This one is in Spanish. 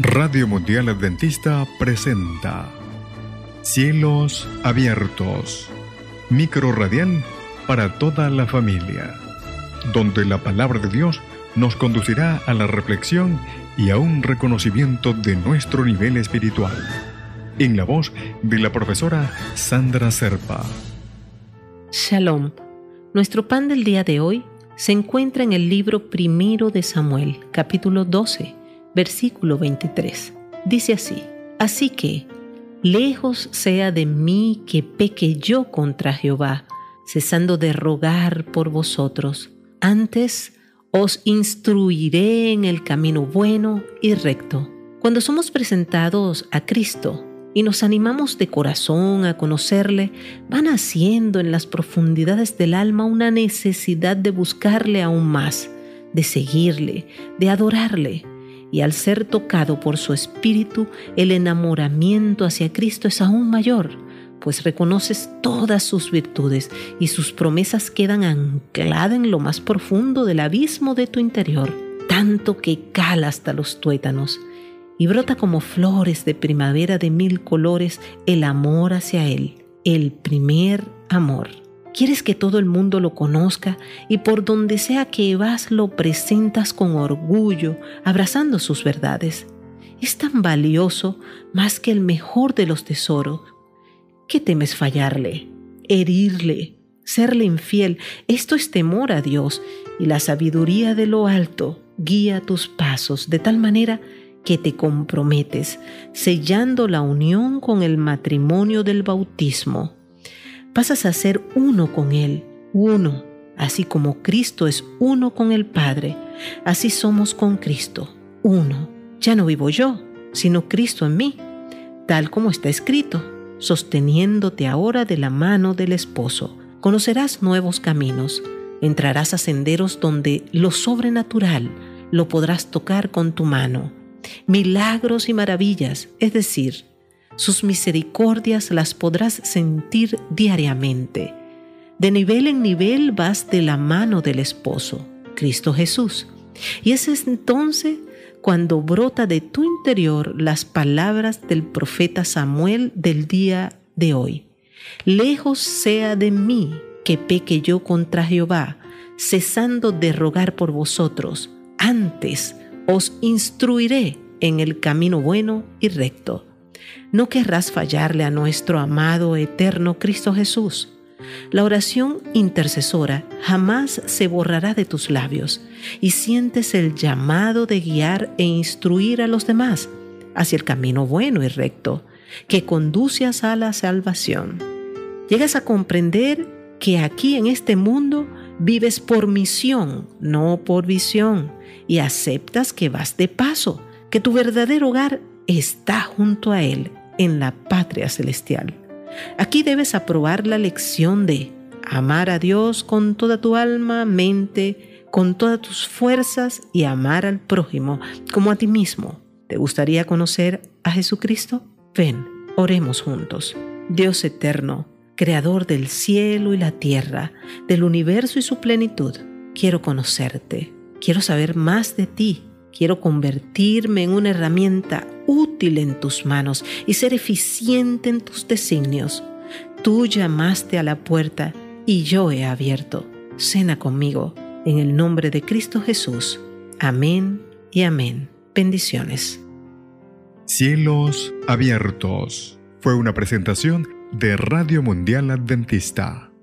Radio Mundial Adventista presenta Cielos Abiertos, micro radial para toda la familia, donde la palabra de Dios nos conducirá a la reflexión y a un reconocimiento de nuestro nivel espiritual. En la voz de la profesora Sandra Serpa. Shalom. Nuestro pan del día de hoy se encuentra en el libro primero de Samuel, capítulo 12 versículo 23. Dice así, Así que, lejos sea de mí que peque yo contra Jehová, cesando de rogar por vosotros. Antes os instruiré en el camino bueno y recto. Cuando somos presentados a Cristo y nos animamos de corazón a conocerle, van haciendo en las profundidades del alma una necesidad de buscarle aún más, de seguirle, de adorarle, y al ser tocado por su espíritu, el enamoramiento hacia Cristo es aún mayor, pues reconoces todas sus virtudes y sus promesas quedan ancladas en lo más profundo del abismo de tu interior, tanto que cala hasta los tuétanos y brota como flores de primavera de mil colores el amor hacia Él, el primer amor. Quieres que todo el mundo lo conozca y por donde sea que vas lo presentas con orgullo, abrazando sus verdades. Es tan valioso más que el mejor de los tesoros. ¿Qué temes fallarle? Herirle, serle infiel. Esto es temor a Dios y la sabiduría de lo alto guía tus pasos de tal manera que te comprometes, sellando la unión con el matrimonio del bautismo pasas a ser uno con Él, uno, así como Cristo es uno con el Padre, así somos con Cristo, uno. Ya no vivo yo, sino Cristo en mí, tal como está escrito, sosteniéndote ahora de la mano del esposo. Conocerás nuevos caminos, entrarás a senderos donde lo sobrenatural lo podrás tocar con tu mano. Milagros y maravillas, es decir, sus misericordias las podrás sentir diariamente. De nivel en nivel vas de la mano del esposo, Cristo Jesús. Y es entonces cuando brota de tu interior las palabras del profeta Samuel del día de hoy. Lejos sea de mí que peque yo contra Jehová, cesando de rogar por vosotros. Antes os instruiré en el camino bueno y recto no querrás fallarle a nuestro amado eterno Cristo Jesús. La oración intercesora jamás se borrará de tus labios y sientes el llamado de guiar e instruir a los demás hacia el camino bueno y recto que conduce a la salvación. Llegas a comprender que aquí en este mundo vives por misión, no por visión, y aceptas que vas de paso, que tu verdadero hogar está junto a Él en la patria celestial. Aquí debes aprobar la lección de amar a Dios con toda tu alma, mente, con todas tus fuerzas y amar al prójimo como a ti mismo. ¿Te gustaría conocer a Jesucristo? Ven, oremos juntos. Dios eterno, Creador del cielo y la tierra, del universo y su plenitud, quiero conocerte, quiero saber más de ti Quiero convertirme en una herramienta útil en tus manos y ser eficiente en tus designios. Tú llamaste a la puerta y yo he abierto. Cena conmigo en el nombre de Cristo Jesús. Amén y amén. Bendiciones. Cielos abiertos. Fue una presentación de Radio Mundial Adventista